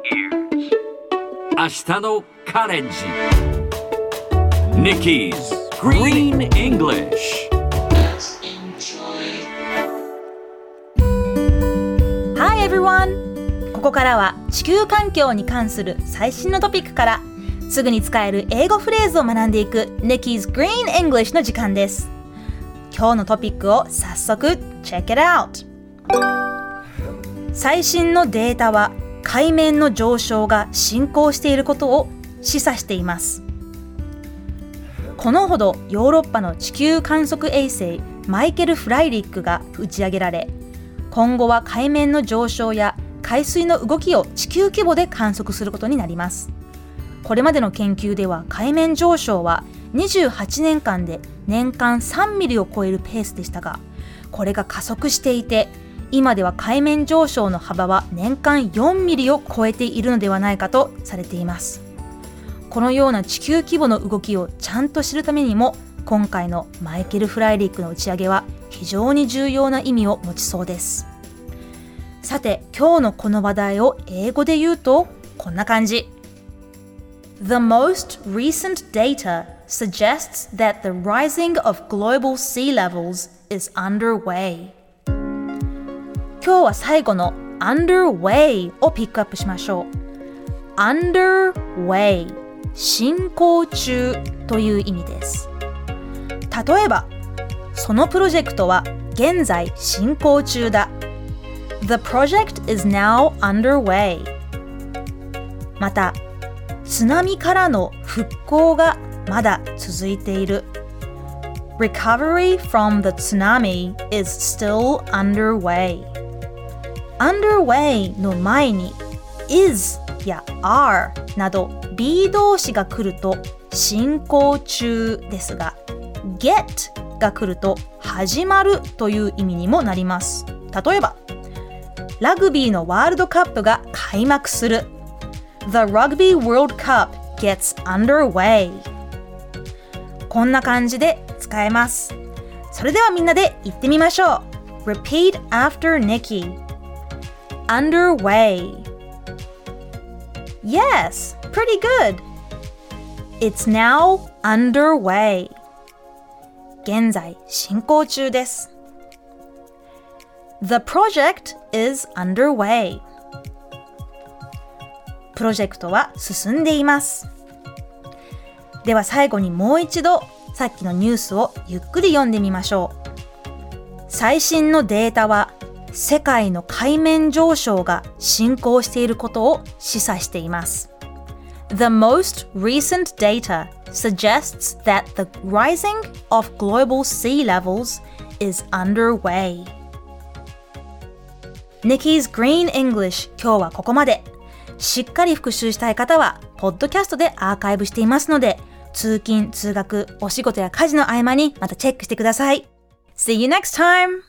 明日のカレンジ Nikki's Green English Hi everyone! ここからは地球環境に関する最新のトピックからすぐに使える英語フレーズを学んでいく Nikki's Green English の時間です今日のトピックを早速 Check it out! 最新のデータは海面の上昇が進行していることを示唆しています。このほどヨーロッパの地球観測衛星マイケル・フライリックが打ち上げられ今後は海面の上昇や海水の動きを地球規模で観測することになります。これまでの研究では海面上昇は28年間で年間3ミリを超えるペースでしたがこれが加速していて今では海面上昇の幅は年間4ミリを超えているのではないかとされています。このような地球規模の動きをちゃんと知るためにも今回のマイケル・フライリックの打ち上げは非常に重要な意味を持ちそうです。さて今日のこの話題を英語で言うとこんな感じ。The most recent data suggests that the rising of global sea levels is underway. 今日は最後の underway をピックアップしましょう underway 進行中という意味です例えばそのプロジェクトは現在進行中だ The project is now underway また津波からの復興がまだ続いている Recovery from the tsunami is still underway underway の前に is や are など be 動詞が来ると進行中ですが get が来ると始まるという意味にもなります。例えばラグビーのワールドカップが開幕する。The Rugby World Cup gets underway. こんな感じで使えます。それではみんなで言ってみましょう。Repeat after Nikki. Underway Yes, pretty good It's now underway 現在進行中です The project is underway. プロジェクトは進んでいます。では最後にもう一度さっきのニュースをゆっくり読んでみましょう。最新のデータは世界の海面上昇が進行していることを示唆しています。The most recent data suggests that the rising of global sea levels is underway. Nikki's Green English 今日はここまで。しっかり復習したい方は、ポッドキャストでアーカイブしていますので、通勤、通学、お仕事や家事の合間にまたチェックしてください。See you next time!